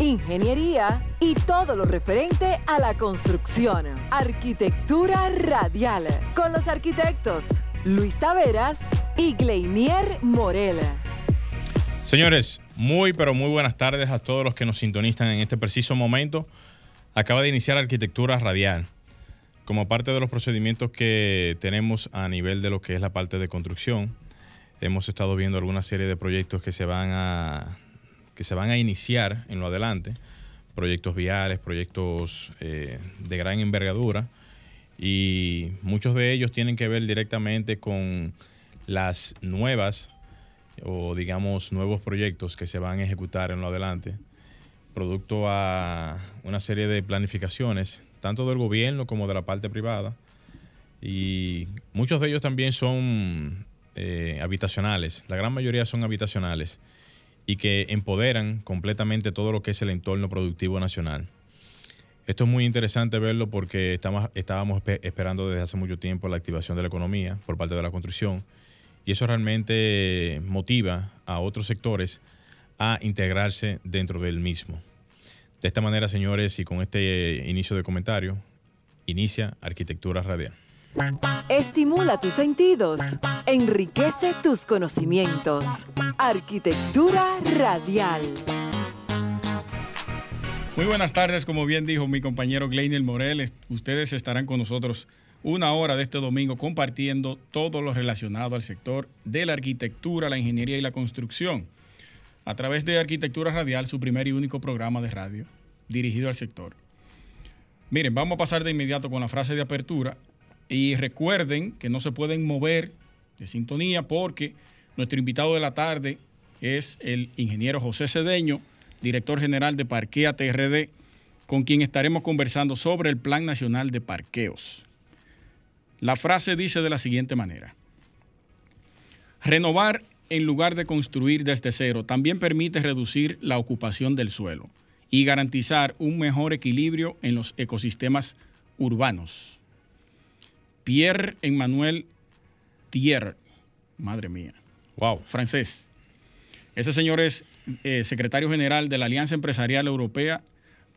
Ingeniería y todo lo referente a la construcción. Arquitectura Radial, con los arquitectos Luis Taveras y Gleinier Morel. Señores, muy pero muy buenas tardes a todos los que nos sintonizan en este preciso momento. Acaba de iniciar Arquitectura Radial como parte de los procedimientos que tenemos a nivel de lo que es la parte de construcción, hemos estado viendo alguna serie de proyectos que se van a, que se van a iniciar en lo adelante, proyectos viales, proyectos eh, de gran envergadura, y muchos de ellos tienen que ver directamente con las nuevas o digamos nuevos proyectos que se van a ejecutar en lo adelante, producto a una serie de planificaciones tanto del gobierno como de la parte privada. Y muchos de ellos también son eh, habitacionales, la gran mayoría son habitacionales y que empoderan completamente todo lo que es el entorno productivo nacional. Esto es muy interesante verlo porque estamos, estábamos esperando desde hace mucho tiempo la activación de la economía por parte de la construcción y eso realmente motiva a otros sectores a integrarse dentro del mismo. De esta manera, señores, y con este inicio de comentario, inicia Arquitectura Radial. Estimula tus sentidos, enriquece tus conocimientos. Arquitectura Radial. Muy buenas tardes, como bien dijo mi compañero Gleinier Morel, ustedes estarán con nosotros una hora de este domingo compartiendo todo lo relacionado al sector de la arquitectura, la ingeniería y la construcción a través de Arquitectura Radial, su primer y único programa de radio dirigido al sector. Miren, vamos a pasar de inmediato con la frase de apertura y recuerden que no se pueden mover de sintonía porque nuestro invitado de la tarde es el ingeniero José Cedeño, director general de Parquea TRD, con quien estaremos conversando sobre el Plan Nacional de Parqueos. La frase dice de la siguiente manera. Renovar en lugar de construir desde cero, también permite reducir la ocupación del suelo y garantizar un mejor equilibrio en los ecosistemas urbanos. Pierre Emmanuel Thier, madre mía, wow, francés. Ese señor es eh, secretario general de la Alianza Empresarial Europea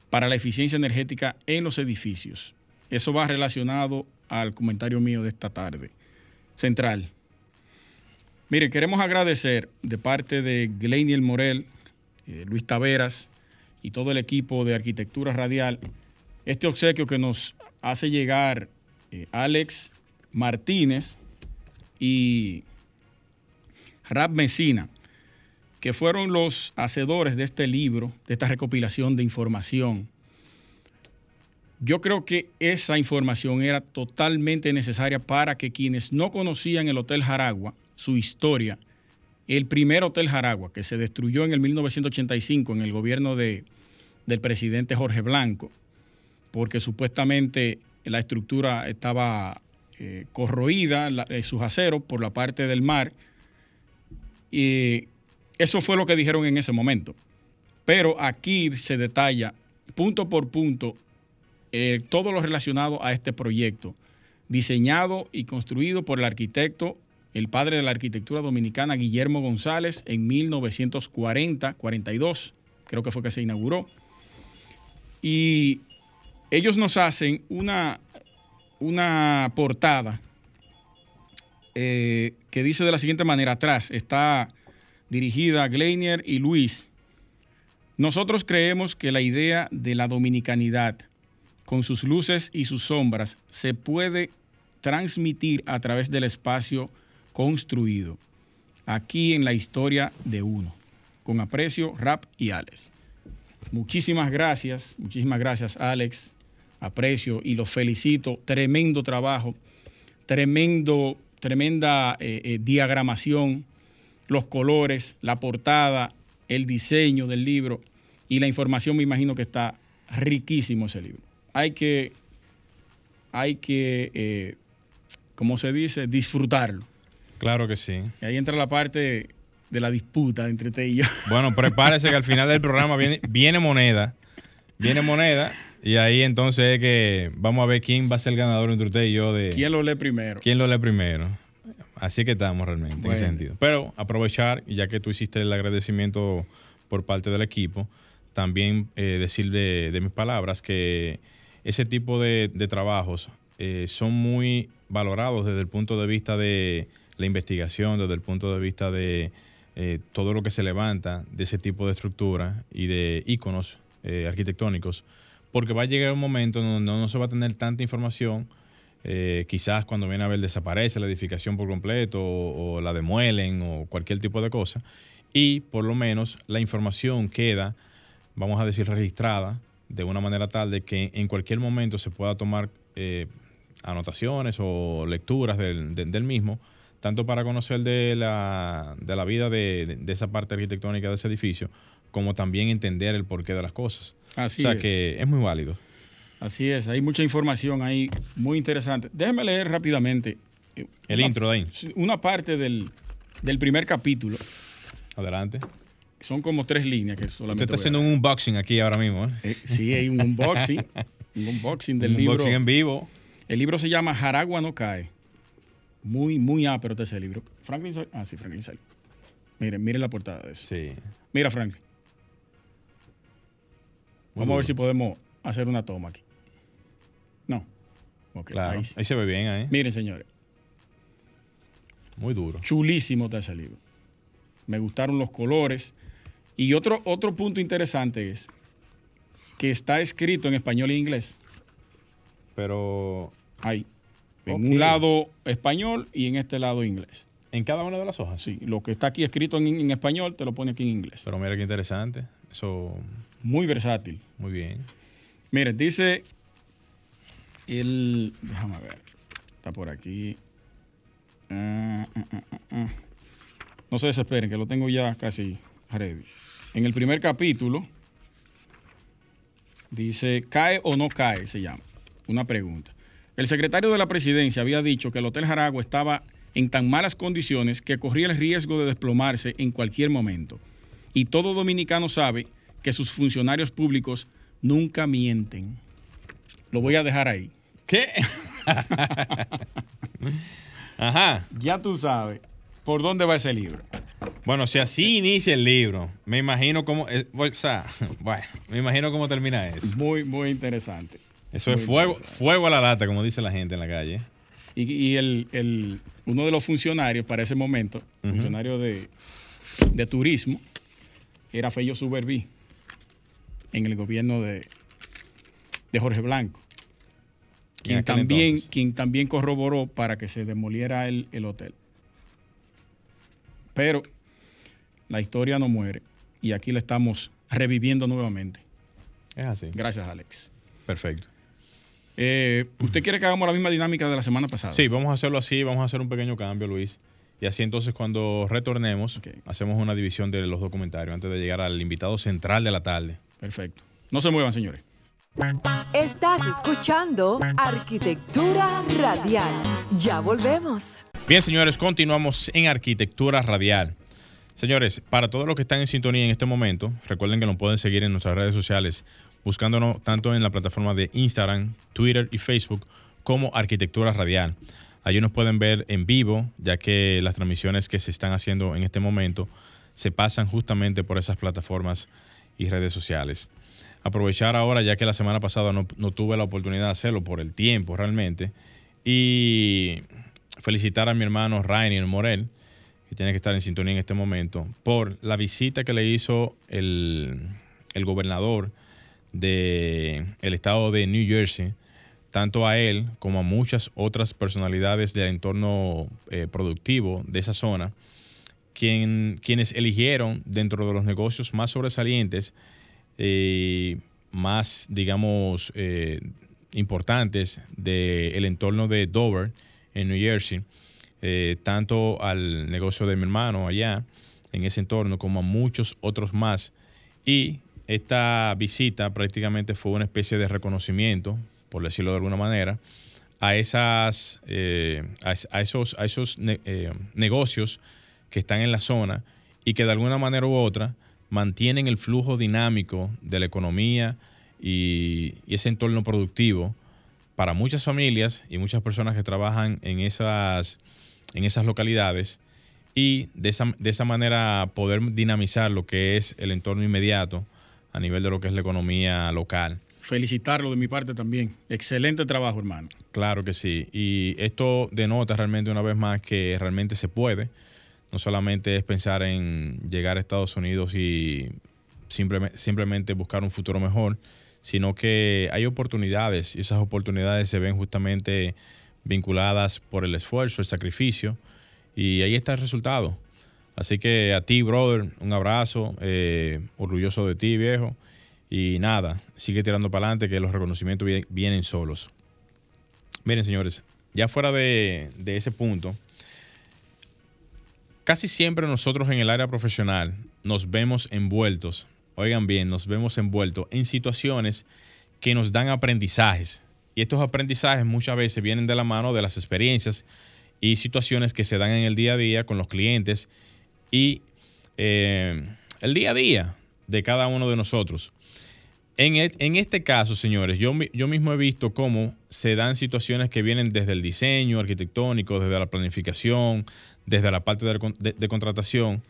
para la Eficiencia Energética en los Edificios. Eso va relacionado al comentario mío de esta tarde. Central. Mire, queremos agradecer de parte de Gleiniel Morel, eh, Luis Taveras y todo el equipo de Arquitectura Radial este obsequio que nos hace llegar eh, Alex Martínez y Rab Mesina, que fueron los hacedores de este libro, de esta recopilación de información. Yo creo que esa información era totalmente necesaria para que quienes no conocían el Hotel Jaragua su historia, el primer Hotel Jaragua, que se destruyó en el 1985 en el gobierno de, del presidente Jorge Blanco, porque supuestamente la estructura estaba eh, corroída, eh, sus aceros, por la parte del mar. Y eso fue lo que dijeron en ese momento. Pero aquí se detalla punto por punto eh, todo lo relacionado a este proyecto, diseñado y construido por el arquitecto el padre de la arquitectura dominicana, Guillermo González, en 1940-42, creo que fue que se inauguró. Y ellos nos hacen una, una portada eh, que dice de la siguiente manera, atrás está dirigida a Gleinier y Luis. Nosotros creemos que la idea de la dominicanidad, con sus luces y sus sombras, se puede transmitir a través del espacio construido aquí en la historia de uno. Con aprecio, Rap y Alex. Muchísimas gracias, muchísimas gracias Alex, aprecio y los felicito. Tremendo trabajo, tremendo, tremenda eh, eh, diagramación, los colores, la portada, el diseño del libro y la información me imagino que está riquísimo ese libro. Hay que hay que, eh, como se dice, disfrutarlo. Claro que sí. Y ahí entra la parte de la disputa entre usted y yo. Bueno, prepárese que al final del programa viene, viene moneda. Viene moneda. Y ahí entonces es que vamos a ver quién va a ser el ganador entre usted y yo de. ¿Quién lo lee primero? ¿Quién lo lee primero? Así que estamos realmente en Bueno. ese sentido. Pero aprovechar, ya que tú hiciste el agradecimiento por parte del equipo, también eh, decir de, de mis palabras que ese tipo de, de trabajos eh, son muy valorados desde el punto de vista de la investigación, desde el punto de vista de eh, todo lo que se levanta de ese tipo de estructura y de íconos eh, arquitectónicos, porque va a llegar un momento donde no se va a tener tanta información eh, quizás cuando viene a ver desaparece la edificación por completo o, la demuelen o cualquier tipo de cosa. Y por lo menos la información queda, vamos a decir, registrada de una manera tal de que en cualquier momento se pueda tomar eh, anotaciones o lecturas del, de- del mismo, tanto para conocer de la, de la vida de esa parte arquitectónica de ese edificio, como también entender el porqué de las cosas. Así o sea es. que es muy válido. Así es, hay mucha información ahí muy interesante. Déjeme leer rápidamente. eh, El una- intro ahí. Una parte del, del primer capítulo, Adelante. son como tres líneas que solamente. Usted está haciendo un unboxing aquí ahora mismo. ¿eh? Eh, sí, hay un unboxing. un unboxing del un libro. unboxing en vivo. El libro se llama Jaragua no cae. Muy, muy ápero ese libro. Franklin Ah, sí, Franklin. Miren, miren la portada de eso. Sí. Mira, Franklin. Vamos a ver si podemos hacer una toma aquí. No. Ok, Claro. ahí sí. Ahí se ve bien ahí. Miren, señores. Muy duro. Chulísimo está ese libro. Me gustaron los colores. Y otro, otro punto interesante es que está escrito en español e inglés. Pero Ahí. En un lado español y en este lado inglés. en cada una de las hojas. Sí, lo que está aquí escrito en, en español te lo pone aquí en inglés. Pero mira qué interesante. Eso, Muy versátil. muy bien. Miren, dice el. Déjame ver. Está por aquí. Ah, ah, ah. No se desesperen, que lo tengo ya casi ready. En el primer capítulo dice: ¿cae o no cae? Se llama. Una pregunta. El secretario de la presidencia había dicho que el Hotel Jaragua estaba en tan malas condiciones que corría el riesgo de desplomarse en cualquier momento. Y todo dominicano sabe que sus funcionarios públicos nunca mienten. Lo voy a dejar ahí. ¿Qué? Ajá. Ya tú sabes por dónde va ese libro. Bueno, si así inicia el libro, me imagino cómo, eh, o sea, bueno, me imagino cómo termina eso. Muy, muy interesante. Eso Muy es fuego, fuego a la lata, como dice la gente en la calle. Y, y el, el- uno de los funcionarios para ese momento, funcionario de, de turismo, era Fello Suberví en el gobierno de, de Jorge Blanco. Quien también, entonces. quien también corroboró para que se demoliera el, el hotel. Pero la historia no muere y aquí la estamos reviviendo nuevamente. Es así. Gracias, Alex. Perfecto. Eh, ¿Usted quiere que hagamos la misma dinámica de la semana pasada? Sí, vamos a hacerlo así, vamos a hacer un pequeño cambio, Luis. Y así entonces cuando retornemos, hacemos una división de los documentarios antes de llegar al invitado central de la tarde. Perfecto. No se muevan, señores. Estás escuchando Arquitectura Radial. Ya volvemos. Bien, señores, continuamos en Arquitectura Radial. Señores, para todos los que están en sintonía en este momento, recuerden que nos pueden seguir en nuestras redes sociales, buscándonos tanto en la plataforma de Instagram, Twitter y Facebook como Arquitectura Radial. Allí nos pueden ver en vivo, ya que las transmisiones que se están haciendo en este momento se pasan justamente por esas plataformas y redes sociales. Aprovechar ahora, ya que la semana pasada no, no tuve la oportunidad de hacerlo por el tiempo realmente, y felicitar a mi hermano Rainer Morel, que tiene que estar en sintonía en este momento, por la visita que le hizo el, el gobernador del estado de New Jersey, tanto a él como a muchas otras personalidades del entorno eh, productivo de esa zona, quien, quienes eligieron dentro de los negocios más sobresalientes, eh, más, digamos, eh, importantes del entorno de Dover, en New Jersey, eh, tanto al negocio de mi hermano allá, en ese entorno, como a muchos otros más. Y esta visita prácticamente fue una especie de reconocimiento, por decirlo de alguna manera, a, esas, a, esos, a esos negocios que están en la zona y que de alguna manera u otra mantienen el flujo dinámico de la economía y, ese entorno productivo para muchas familias y muchas personas que trabajan en esas, en esas localidades y de esa, de esa manera poder dinamizar lo que es el entorno inmediato a nivel de lo que es la economía local. Felicitarlo de mi parte también. Excelente trabajo, hermano. Claro que sí. Y esto denota realmente una vez más que realmente se puede no solamente es pensar en llegar a Estados Unidos y simplemente, buscar un futuro mejor, sino que hay oportunidades y esas oportunidades se ven justamente vinculadas por el esfuerzo, el sacrificio y ahí está el resultado. Así que a ti, brother, un abrazo, eh, orgulloso de ti, viejo. Y nada, sigue tirando para adelante que los reconocimientos vienen solos. Miren, señores, ya fuera de ese punto, Casi siempre nosotros en el área profesional nos vemos envueltos, oigan bien, nos vemos envueltos en situaciones que nos dan aprendizajes. Y estos aprendizajes muchas veces vienen de la mano de las experiencias y situaciones que se dan en el día a día con los clientes y eh, el día a día de cada uno de nosotros. En, e, este caso, señores, yo, yo mismo he visto cómo se dan situaciones que vienen desde el diseño arquitectónico, desde la planificación, desde la parte de, contratación,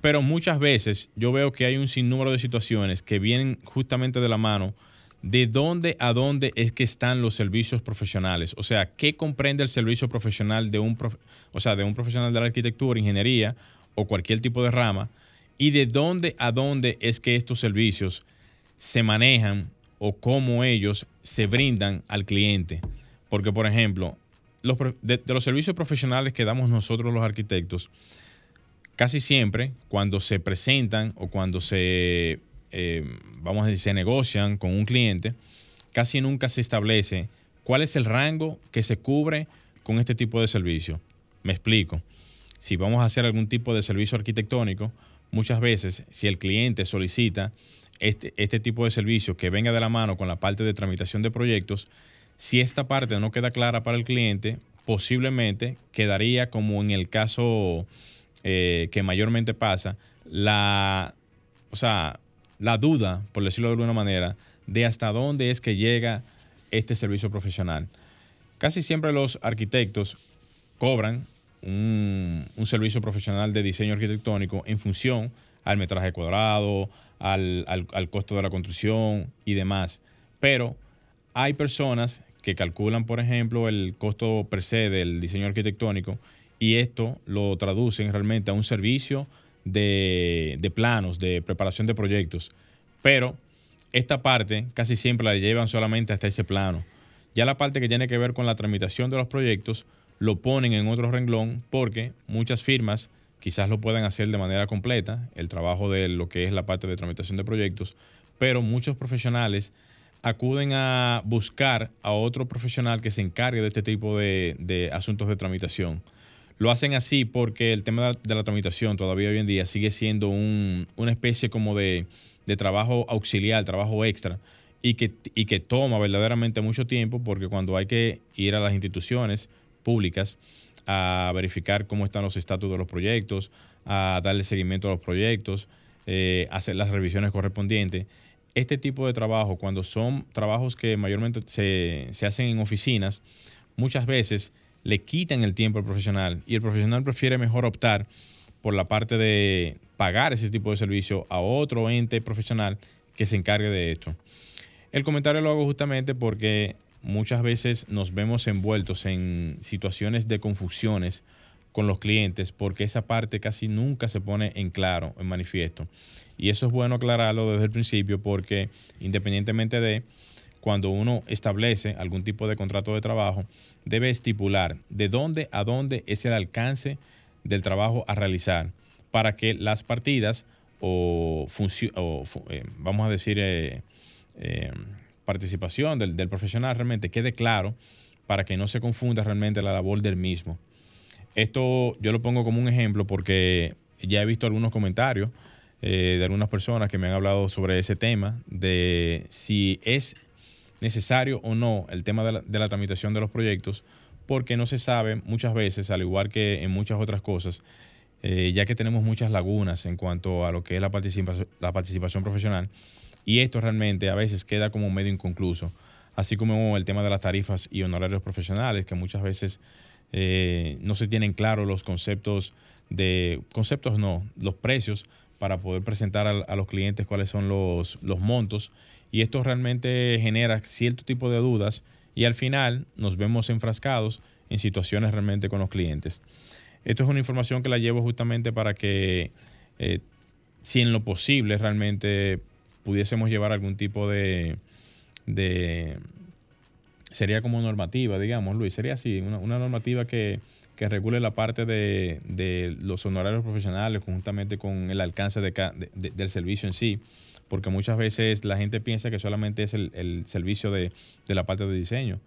pero muchas veces yo veo que hay un sinnúmero de situaciones que vienen justamente de la mano de dónde a dónde es que están los servicios profesionales. O sea, ¿qué comprende el servicio profesional de un, o sea, de un profesional de la arquitectura, ingeniería o cualquier tipo de rama? Y de dónde a dónde es que estos servicios se manejan o cómo ellos se brindan al cliente. Porque, por ejemplo, de, los servicios profesionales que damos nosotros los arquitectos, casi siempre cuando se presentan o cuando se, eh, vamos a decir, se negocian con un cliente, casi nunca se establece cuál es el rango que se cubre con este tipo de servicio. Me explico. Si vamos a hacer algún tipo de servicio arquitectónico, muchas veces si el cliente solicita este, este tipo de servicio que venga de la mano con la parte de tramitación de proyectos, si esta parte no queda clara para el cliente, posiblemente quedaría como en el caso eh, que mayormente pasa, la, o sea, la duda, por decirlo de alguna manera, de hasta dónde es que llega este servicio profesional. Casi siempre los arquitectos cobran un, servicio profesional de diseño arquitectónico en función al metraje cuadrado, al, al costo de la construcción y demás. Pero hay personas que calculan, por ejemplo, el costo per se del diseño arquitectónico y esto lo traducen realmente a un servicio de, planos, de preparación de proyectos. Pero esta parte casi siempre la llevan solamente hasta ese plano. Ya la parte que tiene que ver con la tramitación de los proyectos lo ponen en otro renglón porque muchas firmas quizás lo puedan hacer de manera completa, el trabajo de lo que es la parte de tramitación de proyectos, pero muchos profesionales acuden a buscar a otro profesional que se encargue de este tipo de, asuntos de tramitación. Lo hacen así porque el tema de la tramitación todavía hoy en día sigue siendo una especie como de, trabajo auxiliar, trabajo extra, y que, y que toma verdaderamente mucho tiempo porque cuando hay que ir a las instituciones públicas a verificar cómo están los estatus de los proyectos, a darle seguimiento a los proyectos, eh, hacer las revisiones correspondientes, este tipo de trabajo, cuando son trabajos que mayormente se, hacen en oficinas, muchas veces le quitan el tiempo al profesional y el profesional prefiere mejor optar por la parte de pagar ese tipo de servicio a otro ente profesional que se encargue de esto. El comentario lo hago justamente porque muchas veces nos vemos envueltos en situaciones de confusiones con los clientes porque esa parte casi nunca se pone en claro, en manifiesto. Y eso es bueno aclararlo desde el principio porque independientemente de cuando uno establece algún tipo de contrato de trabajo, debe estipular de dónde a dónde es el alcance del trabajo a realizar para que las partidas o, eh, vamos a decir eh, eh, participación del, del profesional realmente quede claro para que no se confunda realmente la labor del mismo. Esto yo lo pongo como un ejemplo porque ya he visto algunos comentarios eh, de algunas personas que me han hablado sobre ese tema, de si es necesario o no el tema de la, tramitación de los proyectos, porque no se sabe muchas veces, al igual que en muchas otras cosas, eh, ya que tenemos muchas lagunas en cuanto a lo que es la participación, la participación profesional, y esto realmente a veces queda como medio inconcluso, así como el tema de las tarifas y honorarios profesionales, que muchas veces eh, no se tienen claros los conceptos de, conceptos no, los precios para poder presentar a, a los clientes cuáles son los, los montos, y esto realmente genera cierto tipo de dudas y al final nos vemos enfrascados en situaciones realmente con los clientes. Esto es una información que la llevo justamente para que, eh, si en lo posible realmente pudiésemos llevar algún tipo de, de sería como normativa, digamos, Luis, sería así, una, una normativa que, que, regule la parte de, de, los honorarios profesionales conjuntamente con el alcance de, de, del servicio en sí, porque muchas veces la gente piensa que solamente es el, el servicio de, la parte de diseño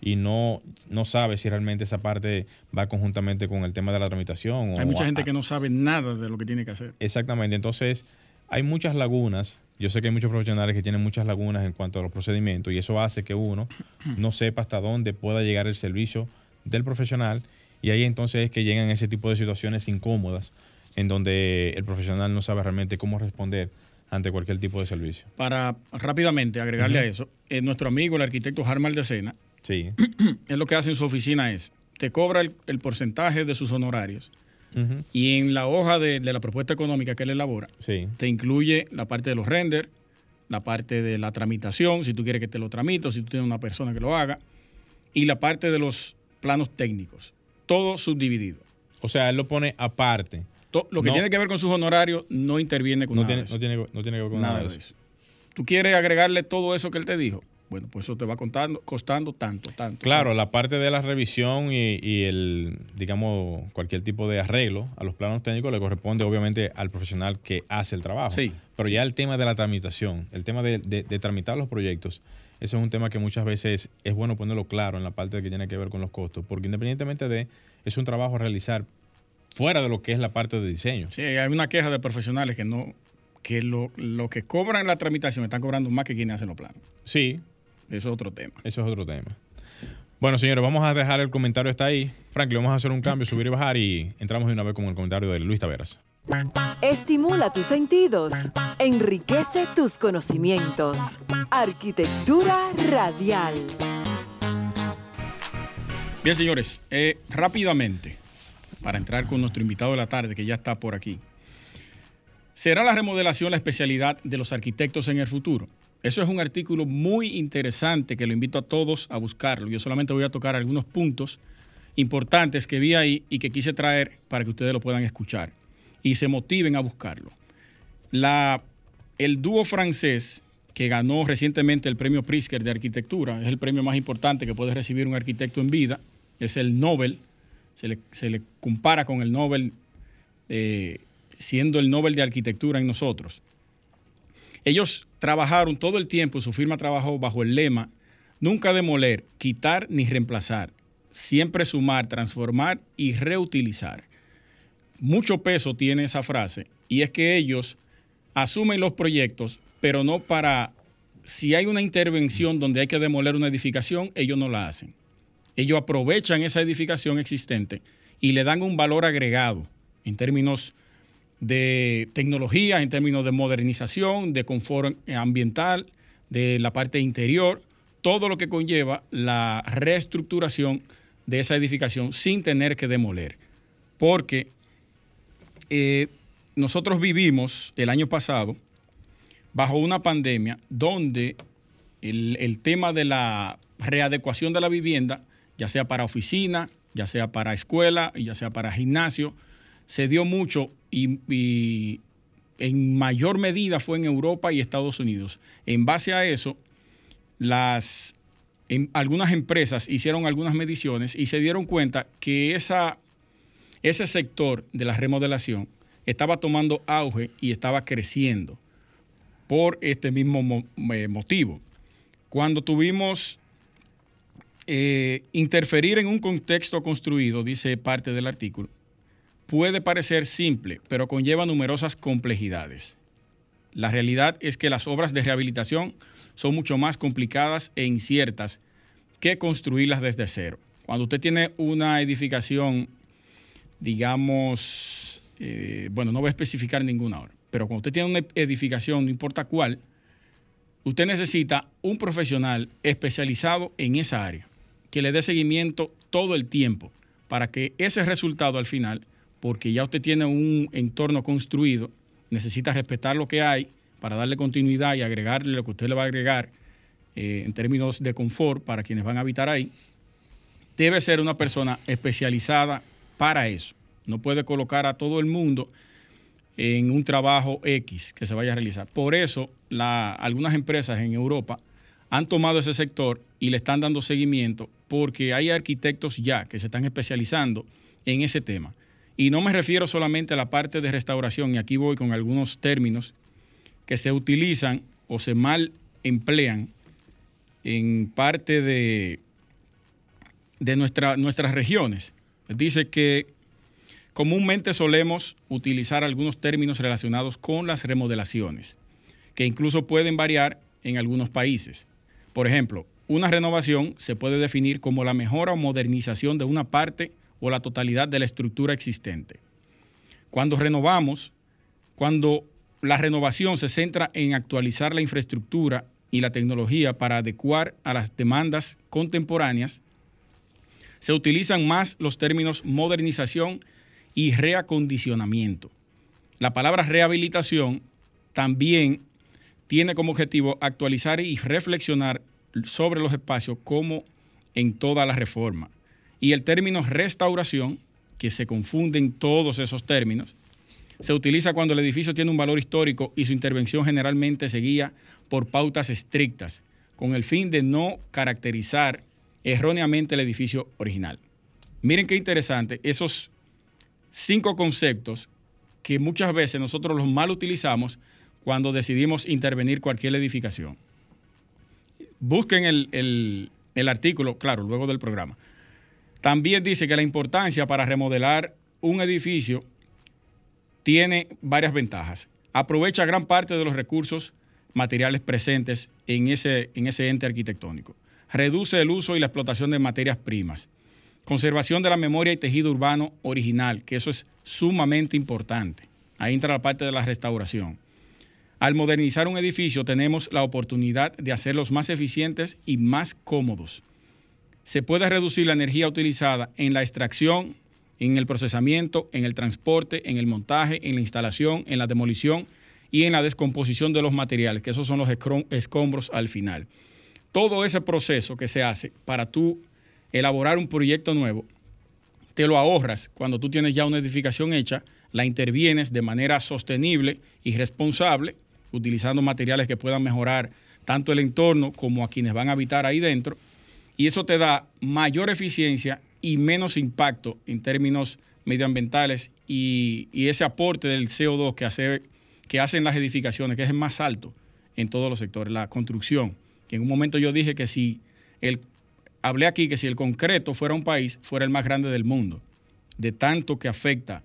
y no, no sabe si realmente esa parte va conjuntamente con el tema de la tramitación. Hay mucha gente que no sabe nada de lo que tiene que hacer. Exactamente, entonces hay muchas lagunas. Yo sé que hay muchos profesionales que tienen muchas lagunas en cuanto a los procedimientos y eso hace que uno no sepa hasta dónde pueda llegar el servicio del profesional y ahí entonces es que llegan ese tipo de situaciones incómodas en donde el profesional no sabe realmente cómo responder ante cualquier tipo de servicio. Para rápidamente agregarle uh -huh. a eso, eh, nuestro amigo, el arquitecto Harmal de Sena, Sí. Él lo que hace en su oficina es, te cobra el, el porcentaje de sus honorarios uh -huh. y en la hoja de, de, la propuesta económica que él elabora, sí. te incluye la parte de los renders, la parte de la tramitación, si tú quieres que te lo tramito, si tú tienes una persona que lo haga, y la parte de los planos técnicos, todo subdividido. O sea, él lo pone aparte. Lo que no, tiene que ver con sus honorarios no interviene con no nada tiene, de eso. No tiene, no tiene que ver con nada, nada, de eso. eso. ¿Tú quieres agregarle todo eso que él te dijo? Bueno, pues eso te va contando, costando tanto, tanto. Claro, tanto. la parte de la revisión y, y, el, digamos, cualquier tipo de arreglo a los planos técnicos le corresponde obviamente al profesional que hace el trabajo. Sí. Pero sí. ya el tema de la tramitación, el tema de, de, de, tramitar los proyectos, ese es un tema que muchas veces es bueno ponerlo claro en la parte que tiene que ver con los costos, porque independientemente de, es un trabajo a realizar fuera de lo que es la parte de diseño. Sí, hay una queja de profesionales que no que lo, lo que cobran en la tramitación están cobrando más que quienes hacen los planos. Sí, eso es otro tema. Eso es otro tema. Bueno, señores, vamos a dejar el comentario hasta ahí. Franklin, vamos a hacer un cambio, subir y bajar y entramos de una vez con el comentario de Luis Taveras. Estimula tus sentidos, enriquece tus conocimientos. Arquitectura radial. Bien, señores, eh, rápidamente, para entrar con nuestro invitado de la tarde, que ya está por aquí. ¿Será la remodelación la especialidad de los arquitectos en el futuro? Eso es un artículo muy interesante que lo invito a todos a buscarlo. Yo solamente voy a tocar algunos puntos importantes que vi ahí y que quise traer para que ustedes lo puedan escuchar y se motiven a buscarlo. La, el dúo francés que ganó recientemente el premio Pritzker de arquitectura, es el premio más importante que puede recibir un arquitecto en vida, es el Nobel, se le, compara con el Nobel, eh, siendo el Nobel de arquitectura en nosotros. Ellos trabajaron todo el tiempo, su firma trabajó bajo el lema nunca demoler, quitar ni reemplazar, siempre sumar, transformar y reutilizar. Mucho peso tiene esa frase y es que ellos asumen los proyectos, pero no para, si hay una intervención donde hay que demoler una edificación, ellos no la hacen. Ellos aprovechan esa edificación existente y le dan un valor agregado en términos de tecnología, en términos de modernización, de confort ambiental, de la parte interior, todo lo que conlleva la reestructuración de esa edificación sin tener que demoler. Porque eh, nosotros vivimos el año pasado bajo una pandemia donde el, el, tema de la readecuación de la vivienda, ya sea para oficina, ya sea para escuela, ya sea para gimnasio, se dio mucho y, en mayor medida fue en Europa y Estados Unidos. En base a eso, las, en, algunas empresas hicieron algunas mediciones y se dieron cuenta que ese sector de la remodelación estaba tomando auge y estaba creciendo por este mismo mo motivo. Cuando tuvimos eh, interferir en un contexto construido, dice parte del artículo, puede parecer simple, pero conlleva numerosas complejidades. La realidad es que las obras de rehabilitación son mucho más complicadas e inciertas que construirlas desde cero. Cuando usted tiene una edificación, digamos, eh, bueno, no voy a especificar ninguna hora, pero cuando usted tiene una edificación, no importa cuál, usted necesita un profesional especializado en esa área, que le dé seguimiento todo el tiempo, para que ese resultado al final, porque ya usted tiene un entorno construido, necesita respetar lo que hay para darle continuidad y agregarle lo que usted le va a agregar eh, en términos de confort para quienes van a habitar ahí, debe ser una persona especializada para eso. No puede colocar a todo el mundo en un trabajo X que se vaya a realizar. Por eso, algunas empresas en Europa han tomado ese sector y le están dando seguimiento porque hay arquitectos ya que se están especializando en ese tema. Y no me refiero solamente a la parte de restauración, y aquí voy con algunos términos que se utilizan o se mal emplean en parte de, de nuestras regiones. Dice que comúnmente solemos utilizar algunos términos relacionados con las remodelaciones, que incluso pueden variar en algunos países. Por ejemplo, una renovación se puede definir como la mejora o modernización de una parte o la totalidad de la estructura existente. Cuando renovamos, cuando la renovación se centra en actualizar la infraestructura y la tecnología para adecuar a las demandas contemporáneas, se utilizan más los términos modernización y reacondicionamiento. La palabra rehabilitación también tiene como objetivo actualizar y reflexionar sobre los espacios como en toda la reforma. Y el término restauración, que se confunden todos esos términos, se utiliza cuando el edificio tiene un valor histórico y su intervención generalmente se guía por pautas estrictas, con el fin de no caracterizar erróneamente el edificio original. Miren qué interesante, esos cinco conceptos que muchas veces nosotros los mal utilizamos cuando decidimos intervenir cualquier edificación. Busquen el, el artículo, claro, luego del programa. También dice que la importancia para remodelar un edificio tiene varias ventajas. Aprovecha gran parte de los recursos materiales presentes en ese, en ese ente arquitectónico. Reduce el uso y la explotación de materias primas. Conservación de la memoria y tejido urbano original, que eso es sumamente importante. Ahí entra la parte de la restauración. Al modernizar un edificio tenemos la oportunidad de hacerlos más eficientes y más cómodos se puede reducir la energía utilizada en la extracción, en el procesamiento, en el transporte, en el montaje, en la instalación, en la demolición y en la descomposición de los materiales, que esos son los escombros al final. Todo ese proceso que se hace para tú elaborar un proyecto nuevo, te lo ahorras cuando tú tienes ya una edificación hecha, la intervienes de manera sostenible y responsable, utilizando materiales que puedan mejorar tanto el entorno como a quienes van a habitar ahí dentro y eso te da mayor eficiencia y menos impacto en términos medioambientales y, ese aporte del CO2 que, hace, que hacen las edificaciones, que es el más alto en todos los sectores, la construcción. Que en un momento yo dije que si el, hablé aquí que si el concreto fuera un país, fuera el más grande del mundo, de tanto que afecta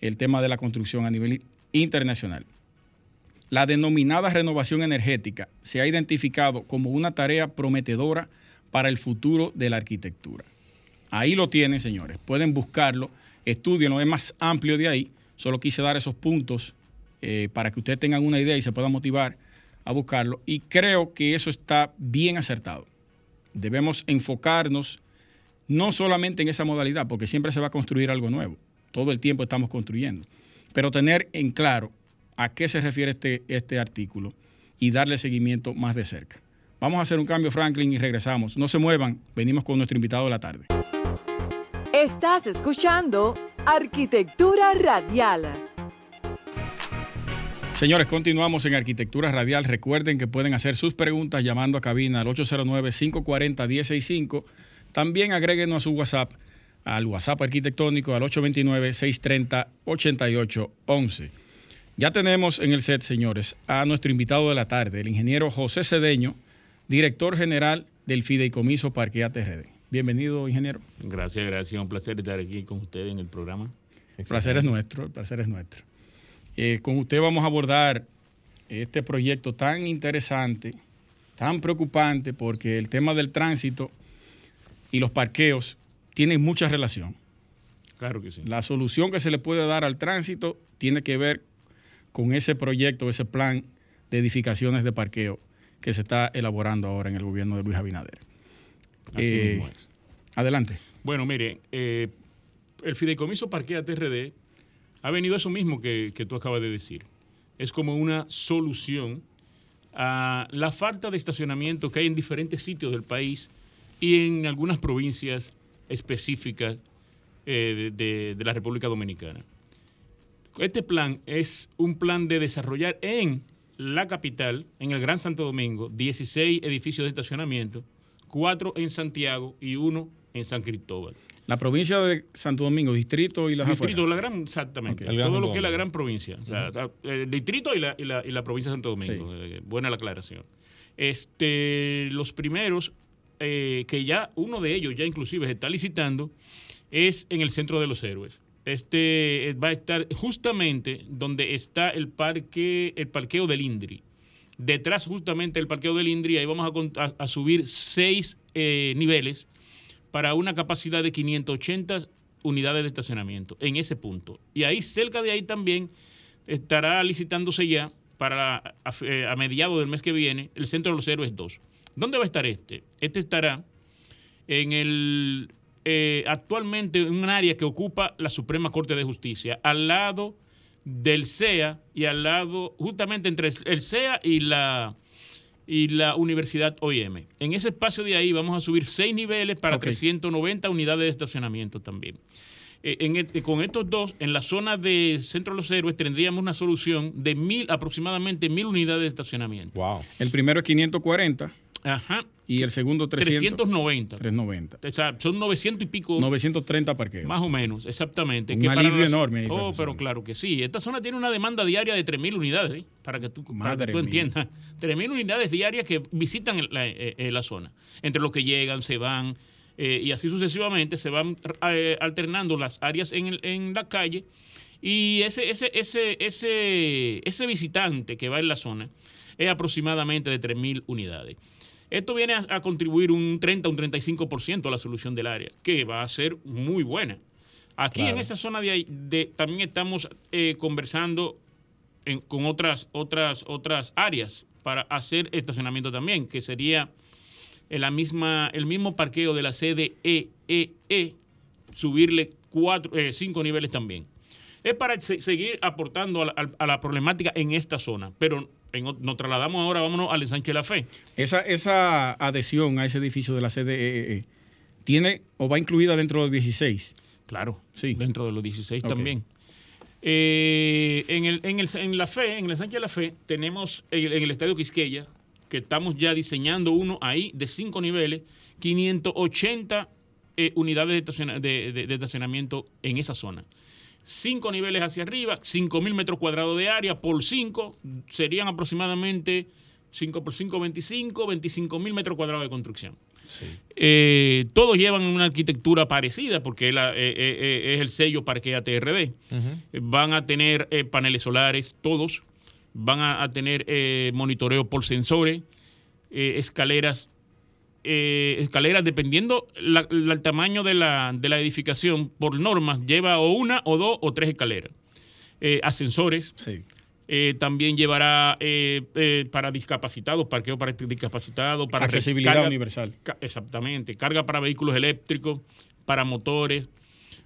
el tema de la construcción a nivel internacional. La denominada renovación energética se ha identificado como una tarea prometedora para el futuro de la arquitectura. Ahí lo tienen, señores. Pueden buscarlo, estudienlo, es más amplio de ahí. Solo quise dar esos puntos eh, para que ustedes tengan una idea y se puedan motivar a buscarlo. Y creo que eso está bien acertado. Debemos enfocarnos no solamente en esa modalidad, porque siempre se va a construir algo nuevo. Todo el tiempo estamos construyendo. Pero tener en claro a qué se refiere este, este artículo y darle seguimiento más de cerca. Vamos a hacer un cambio, Franklin, y regresamos. No se muevan, venimos con nuestro invitado de la tarde. Estás escuchando Arquitectura Radial. Señores, continuamos en Arquitectura Radial. Recuerden que pueden hacer sus preguntas llamando a cabina al 809-540-165. También agréguenos a su WhatsApp, al WhatsApp arquitectónico al 829-630-8811. Ya tenemos en el set, señores, a nuestro invitado de la tarde, el ingeniero José Cedeño, director general del Fideicomiso Parque ATRD. Bienvenido, ingeniero. Gracias, gracias. Un placer estar aquí con usted en el programa. El placer es nuestro, el placer es nuestro. Eh, con usted vamos a abordar este proyecto tan interesante tan preocupante porque el tema del tránsito y los parqueos tienen mucha relación. Claro que sí. La solución que se le puede dar al tránsito tiene que ver con ese proyecto, ese plan de edificaciones de parqueo que se está elaborando ahora en el gobierno de Luis Abinader. Así Eh, mismo es. adelante. Bueno, mire, eh, el fideicomiso Parquea TRD ha venido a eso mismo que, que tú acabas de decir. Es como una solución a la falta de estacionamiento que hay en diferentes sitios del país y en algunas provincias específicas eh, de, de- de la República Dominicana. Este plan es un plan de desarrollar en la capital, en el Gran Santo Domingo, 16 edificios de estacionamiento, cuatro en Santiago y uno en San Cristóbal. La provincia de Santo Domingo, distrito y las Distrito, afueras. la gran, exactamente. Gran Todo lo que es la gran provincia. O sea, el distrito y la, y la- y la provincia de Santo Domingo. Eh, buena la aclaración. Este, los primeros, eh, que ya uno de ellos ya inclusive se está licitando, es en el Centro de los Héroes. Este eh, va a estar justamente donde está el parque, el parqueo del Indri. Detrás justamente del parqueo del Indri, ahí vamos a, subir seis eh, niveles para una capacidad de 580 unidades de estacionamiento en ese punto. Y ahí, cerca de ahí también, estará licitándose ya para a, eh, a mediados del mes que viene el Centro de los Héroes 2. ¿Dónde va a estar este? Este estará en el eh, actualmente en un área que ocupa la Suprema Corte de Justicia, al lado del CEA y al lado, justamente entre el CEA y la y la Universidad OIM. En ese espacio de ahí vamos a subir seis niveles para Ok. 390 unidades de estacionamiento también. Eh, en el- con estos dos, en la zona de Centro de los Héroes tendríamos una solución de mil, aproximadamente mil unidades de estacionamiento. Wow. El primero es 540 Ajá. y el segundo 300, 390. 390. O sea, son 900 y pico. 930 parqueos. Más o menos, exactamente. Un que para alivio las- enorme Oh, pero claro que sí. Esta zona tiene una demanda diaria de 3.000 unidades, ¿eh? para que tú, para que tú entiendas. 3.000 unidades diarias que visitan la, eh, eh, la zona. Entre los que llegan, se van, eh, y así sucesivamente se van eh, alternando las áreas en, el- en la calle. Y ese, ese, ese, ese, ese visitante que va en la zona es aproximadamente de 3.000 unidades. Esto viene a, a contribuir un 30, un 35% a la solución del área, que va a ser muy buena. Aquí Claro. en esa zona de, ahí, de- también estamos eh, conversando en- con otras, otras, otras áreas para hacer estacionamiento también, que sería la misma, el mismo parqueo de la sede EEE, subirle cuatro, eh, cinco niveles también. Es para se- seguir aportando a la, a la problemática en esta zona, pero en nos trasladamos ahora, vámonos al ensanche de la fe. Esa, esa adhesión a ese edificio de la CDEE tiene o va incluida dentro de los 16. Claro, Sí. dentro de los 16 Ok. también. Eh, en, el, en, el- en la fe, en el ensanche de la fe, tenemos en el, en el Estadio Quisqueya, que estamos ya diseñando uno ahí de cinco niveles, 580 eh, unidades de, estaciona- de- de- de estacionamiento en esa zona. Cinco niveles hacia arriba, 5 mil metros cuadrados de área por 5, serían aproximadamente 5 por 5, 25, 25 mil metros cuadrados de construcción. Eh, todos llevan una arquitectura parecida porque es, la- eh, eh, es el sello Parquea TRD. Eh, Van a tener paneles solares, todos. Van a, a tener monitoreo por sensores, escaleras, eh, escaleras dependiendo la- la- el tamaño de la, de la edificación, por normas, lleva o una o dos o tres escaleras. Eh, ascensores, Sí. eh, también llevará eh, para discapacitados, parqueo para discapacitados, para Accesibilidad universal. Ca- Exactamente. Carga para vehículos eléctricos, para motores,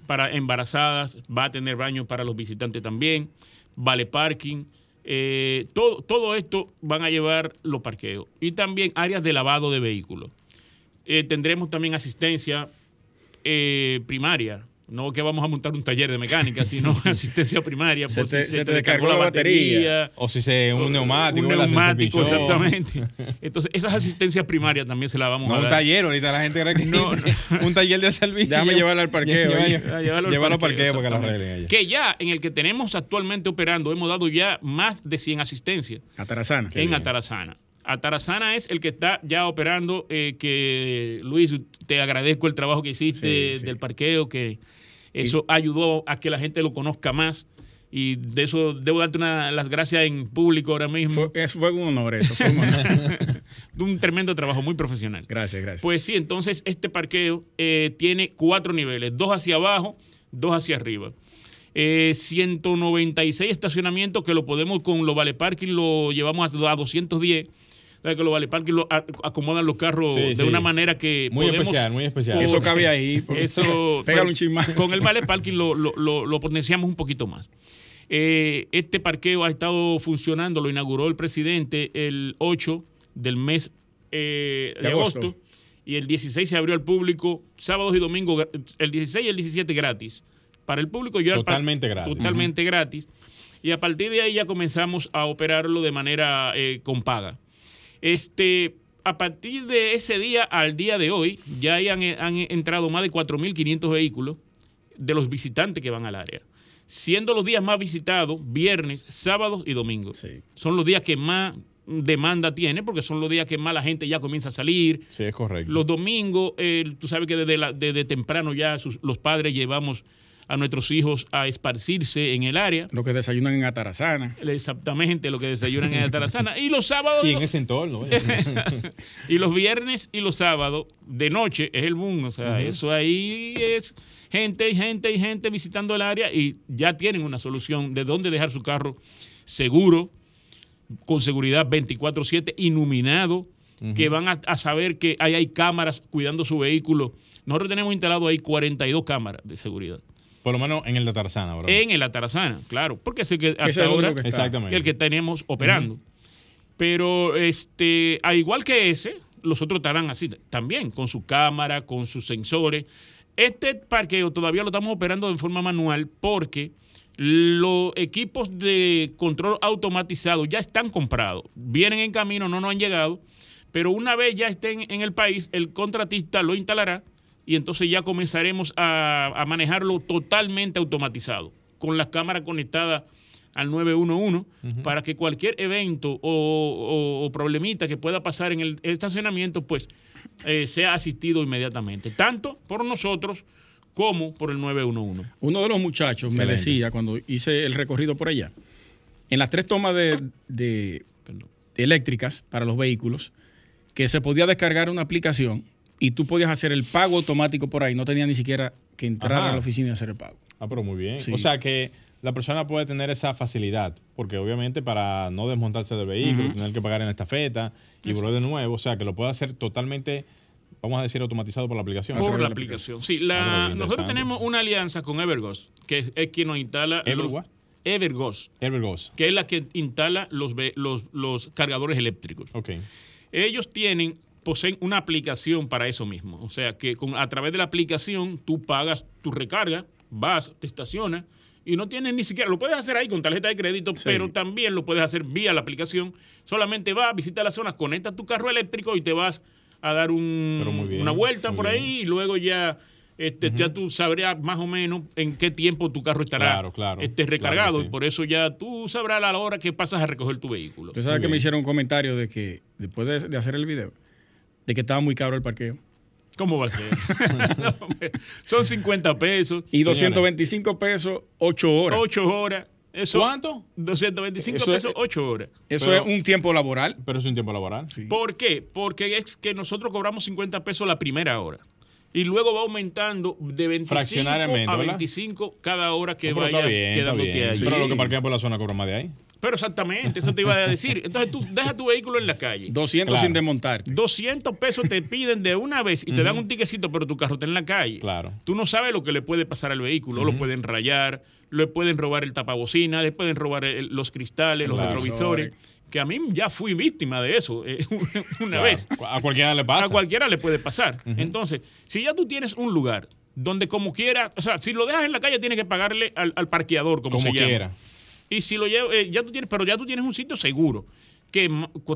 para embarazadas. Va a tener baños para los visitantes también. Vale parking. eh, todo, todo esto van a llevar los parqueos. Y también áreas de lavado de vehículos. Eh, tendremos también asistencia eh, primaria. No que vamos a montar un taller de mecánica, sino asistencia primaria. Se por te- si se te descargó la O si se un neumático, un. Se- se neumático, exactamente. Entonces, esas asistencias primarias también se las vamos No, a un dar. taller, ahorita la gente cree que No, un taller de servicio. Déjame llevarla al parqueo, lleva- Ah, llevarlo al Llevarlo parqueo, parqueo para que lo exactamente. arreglen allá. Que ya en el que tenemos actualmente operando hemos dado ya más de 100 asistencias Atarazana. en. Atarazana. Atarazana es el que está ya operando, eh, que Luis, te agradezco el trabajo que hiciste Sí, sí. del parqueo, que eso ayudó a que la gente lo conozca más. Y de eso debo darte una- las gracias en público ahora mismo. Fue, fue un honor eso. Fue un honor. un tremendo trabajo, muy profesional. Gracias, gracias. Pues sí, entonces este parqueo eh, tiene cuatro niveles, dos hacia abajo, dos hacia arriba. Eh, 196 estacionamientos que lo podemos con los vale parking lo llevamos a 210. O sea, que los vale parking lo acomodan los carros Sí, de sí. una manera que Muy podemos- especial, muy especial. por- Eso cabe ahí. por- Eso, Pégale un chin más. Con el vale parking lo, lo- lo- lo potenciamos un poquito más. Eh, este parqueo ha estado funcionando, lo inauguró el presidente el 8 del mes eh, de, De agosto. agosto. y el 16 se abrió al público, sábados y domingos, el 16 y el 17 gratis. Para el público yo Totalmente gratis. Totalmente gratis. Y a partir de ahí ya comenzamos a operarlo de manera eh, con paga. Este, a partir de ese día al día de hoy, ya han, han entrado más de 4.500 vehículos de los visitantes que van al área. Siendo los días más visitados, viernes, sábados y domingos. Sí. Son los días que más demanda tiene, porque son los días que más la gente ya comienza a salir. Sí, es correcto. Los domingos, eh, tú sabes que desde, la- desde temprano ya sus- los padres llevamos a nuestros hijos a esparcirse en el área. Lo que desayunan en Atarazana. Exactamente lo que desayunan en Altarazana. Y los sábados. y en ese entorno. y los viernes y los sábados de noche es el boom. O sea, eso ahí es gente y gente y gente visitando el área y ya tienen una solución de dónde dejar su carro seguro, con seguridad 24-7, iluminado, que van a, a saber que ahí hay cámaras cuidando su vehículo. Nosotros tenemos instalado ahí 42 cámaras de seguridad. Por lo menos en el de Tarzana, bro. En el Atarazana, claro, porque es el que hasta es el único ahora que. Exactamente. el que tenemos operando. Pero este, al igual que ese, los otros estarán así también, con su cámara, con sus sensores. Este parqueo todavía lo estamos operando de forma manual porque los equipos de control automatizado ya están comprados, vienen en camino, no nos han llegado, pero una vez ya estén en el país, el contratista lo instalará y entonces ya comenzaremos a, a manejarlo totalmente automatizado, con las cámaras conectadas al 911 para que cualquier evento o, o- o problemita que pueda pasar en el estacionamiento, pues eh, sea asistido inmediatamente, tanto por nosotros como por el 911. Uno de los muchachos me decía cuando hice el recorrido por allá, en las tres tomas de, de eléctricas para los vehículos, que se podía descargar una aplicación y tú podías hacer el pago automático por ahí. No tenía ni siquiera que entrar Ajá. a la oficina y hacer el pago. Ah, pero muy bien. Sí. O sea que la persona puede tener esa facilidad, porque obviamente para no desmontarse del vehículo, tener que pagar en esta feta y volver de nuevo, o sea que lo puede hacer totalmente, vamos a decir, automatizado por la aplicación. Por la aplicación. Sí, la- nosotros tenemos una alianza con Everghost, que es, es quien nos instala. ¿Ever los- what? Everghost, Evergos. que es la que instala los, los, los cargadores eléctricos. Ok. Ellos tienen, poseen una aplicación para eso mismo. O sea, que con, a través de la aplicación tú pagas tu recarga, vas, te estacionas y no tienes ni siquiera, lo puedes hacer ahí con tarjeta de crédito, Sí. pero también lo puedes hacer vía la aplicación. Solamente vas, visita la zona, conectas tu carro eléctrico y te vas a dar un- bien, una vuelta por bien. ahí y luego ya... Este, Ya tú sabrás más o menos en qué tiempo tu carro estará Claro, claro. este, recargado. sí. y por eso ya tú sabrás a la hora que pasas a recoger tu vehículo. Tú sabes Muy que me hicieron un comentario de que, después de, de hacer el video, de que estaba muy caro el parqueo. ¿Cómo va a ser? Son 50 pesos, Y Señores. 225 pesos, 8 horas. 8 horas. Eso, ¿Cuánto? 225 Eso es- pesos, 8 horas. Eso Pero- es un tiempo laboral. Pero es un tiempo laboral. ¿Por qué? Porque es que nosotros cobramos 50 pesos la primera hora. Y luego va aumentando de 25 Fraccionariamente, a ¿verdad? 25 cada hora que No, vaya bien, está quedándote bien. ahí. Pero lo que parquea por la zona cobra más de ahí. Pero exactamente, eso te iba a decir. Entonces tú dejas tu vehículo en la calle. 200 Claro. sin desmontarte. 200 pesos te piden de una vez y te dan un tiquecito, pero tu carro está en la calle. Claro. Tú no sabes lo que le puede pasar al vehículo. Lo pueden rayar, le pueden robar el tapabocina, le pueden robar el- los cristales, los Claro. retrovisores. Que a mí ya fui víctima de eso eh, una Claro. vez. A cualquiera le pasa. A cualquiera le puede pasar. Entonces, si ya tú tienes un lugar donde como quiera, o sea, si lo dejas en la calle tienes que pagarle al, al parqueador, como, Como se llama. Y si lo llevo, eh, ya tú tienes, pero ya tú tienes un sitio seguro. Que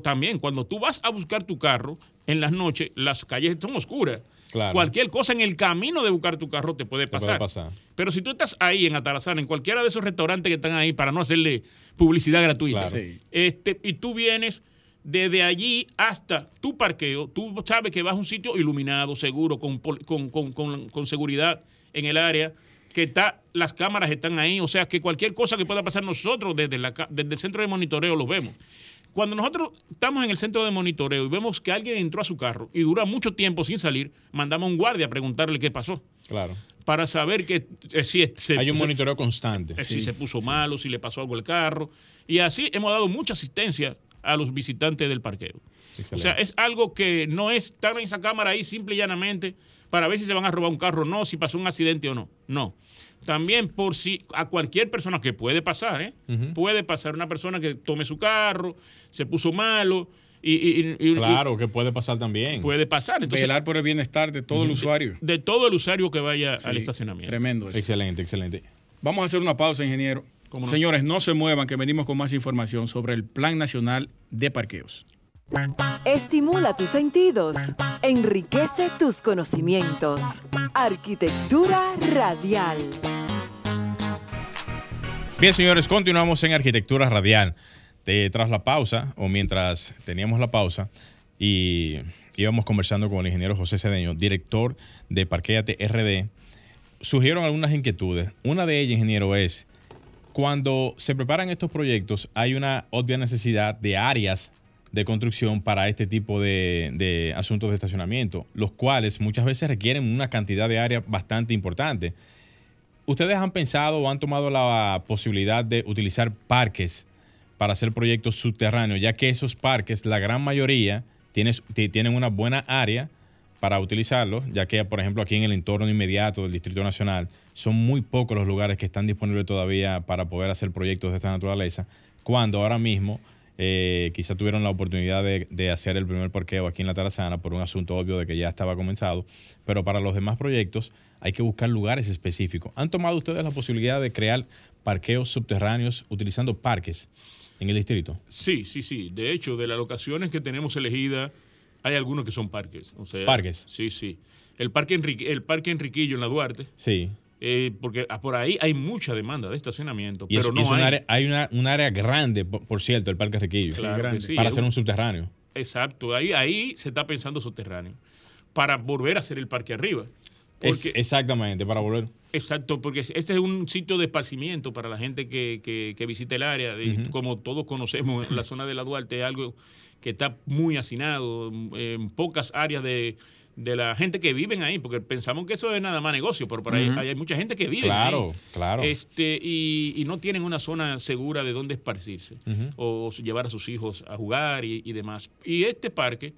también cuando tú vas a buscar tu carro en las noches, las calles son oscuras. Claro. Cualquier cosa en el camino de buscar tu carro te puede Te puede pasar. Pero si tú estás ahí en Atarazana, en cualquiera de esos restaurantes que están ahí, para no hacerle publicidad gratuita, Claro. Sí. este, y tú vienes desde allí hasta tu parqueo, tú sabes que vas a un sitio iluminado, seguro, con, con- con- con seguridad en el área, que está, las cámaras están ahí, o sea que cualquier cosa que pueda pasar nosotros desde, la, desde el centro de monitoreo lo vemos. Cuando nosotros estamos en el centro de monitoreo y vemos que alguien entró a su carro y dura mucho tiempo sin salir, mandamos a un guardia a preguntarle qué pasó. Claro. Para saber que eh, si se, Hay un se- monitoreo constante. eh, si se puso malo, si le pasó algo al carro. Y así hemos dado mucha asistencia a los visitantes del parqueo. Excelente. O sea, es algo que no es estar en esa cámara ahí simple y llanamente para ver si se van a robar un carro o no, si pasó un accidente o no. No. También por si a cualquier persona que puede pasar, ¿eh? Puede pasar una persona que tome su carro, se puso malo y, y- y- y- Claro, que puede pasar también. puede pasar. Entonces, Velar por el bienestar de todo el usuario. de todo el usuario que vaya al estacionamiento. Tremendo eso. Excelente, excelente. Vamos a hacer una pausa, ingeniero. Señores, no se muevan, que venimos con más información sobre el Plan Nacional de Parqueos. Estimula tus sentidos, enriquece tus conocimientos. Arquitectura radial. Bien, señores, continuamos en Arquitectura Radial. Eh, tras la pausa, o mientras teníamos la pausa, y íbamos conversando con el ingeniero José Cedeño, director de Parquéate RD, surgieron algunas inquietudes. Una de ellas, ingeniero, es cuando se preparan estos proyectos, hay una obvia necesidad de áreas de construcción para este tipo de, de asuntos de estacionamiento, los cuales muchas veces requieren una cantidad de áreas bastante importante. ¿Ustedes han pensado o han tomado la posibilidad de utilizar parques para hacer proyectos subterráneos, ya que esos parques, la gran mayoría, tienen una buena área para utilizarlos, ya que, por ejemplo, aquí en el entorno inmediato del Distrito Nacional, son muy pocos los lugares que están disponibles todavía para poder hacer proyectos de esta naturaleza, cuando ahora mismo eh, quizá tuvieron la oportunidad de, de hacer el primer parqueo aquí en la Tarazana por un asunto obvio de que ya estaba comenzado, pero para los demás proyectos hay que buscar lugares específicos. ¿Han tomado ustedes la posibilidad de crear parqueos subterráneos utilizando parques en el distrito? Sí, sí, sí. De hecho, de las locaciones que tenemos elegidas, hay algunos que son parques. O sea, ¿Parques? Sí, sí. El parque, Enrique, el parque Enriquillo en la Duarte, Sí. Eh, porque ah, por ahí hay mucha demanda de estacionamiento, Y pero es, no es un hay. área- hay una, un área grande, por, por cierto, el Parque Riquillo, Claro sí, para hacer un- un subterráneo. Exacto, ahí, ahí se está pensando subterráneo, para volver a hacer el parque arriba. Es- exactamente, para volver. Exacto, porque este es un sitio de esparcimiento para la gente que, que, que visita el área. Como todos conocemos, la zona de la Duarte es algo que está muy hacinado, en pocas áreas de, de la gente que viven ahí, porque pensamos que eso es nada más negocio, pero por ahí, hay mucha gente que vive Claro, ahí. claro. Este, y, y no tienen una zona segura de dónde esparcirse o llevar a sus hijos a jugar y, y demás. Y este parque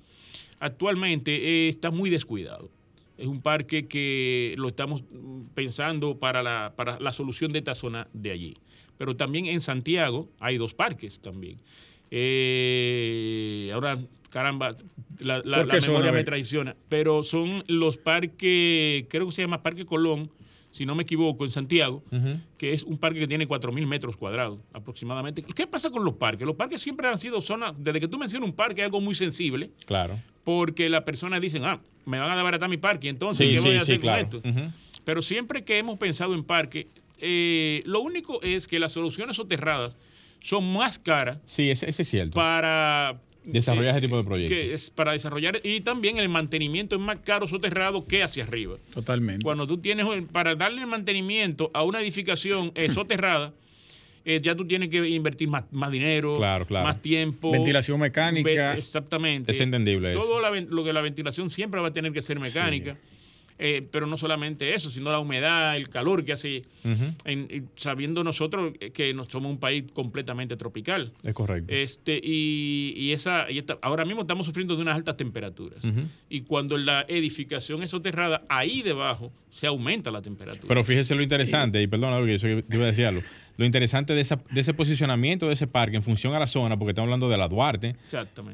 actualmente eh, está muy descuidado. Es un parque que lo estamos pensando para la, para la solución de esta zona de allí. Pero también en Santiago hay dos parques también. Eh, ahora, caramba, la, la- ¿Por la qué son, memoria me traiciona. Pero son los parques, creo que se llama Parque Colón, si no me equivoco, en Santiago que es un parque que tiene 4.000 metros cuadrados aproximadamente. ¿Qué pasa con los parques? Los parques siempre han sido zonas, desde que tú mencionas un parque, es algo muy sensible, Claro. porque las personas dicen, ah, me van a desbaratar mi parque, entonces, Sí, ¿qué voy a hacer sí, con esto? Pero siempre que hemos pensado en parque, eh, lo único es que las soluciones soterradas son más caras Sí, ese, ese es cierto. para... Desarrollar eh, ese tipo de proyectos. que es para desarrollar y también el mantenimiento es más caro soterrado que hacia arriba. Totalmente. Cuando tú tienes, para darle mantenimiento a una edificación eh, soterrada, eh, ya tú tienes que invertir más, más dinero, Claro, claro. más tiempo. Ventilación mecánica. Ve- Exactamente. Es entendible eso. Todo la ven- lo que la ventilación siempre va a tener que ser mecánica. Eh, pero no solamente eso, sino la humedad, el calor que hace, en- y sabiendo nosotros que nos somos un país completamente tropical. Es correcto. Este, y, y esa, y esta- ahora mismo estamos sufriendo de unas altas temperaturas. Y cuando la edificación es soterrada, ahí debajo se aumenta la temperatura. Pero fíjese lo interesante, y perdona porque yo iba a decirlo, lo interesante de, esa- de ese posicionamiento de ese parque en función a la zona, porque estamos hablando de la Duarte,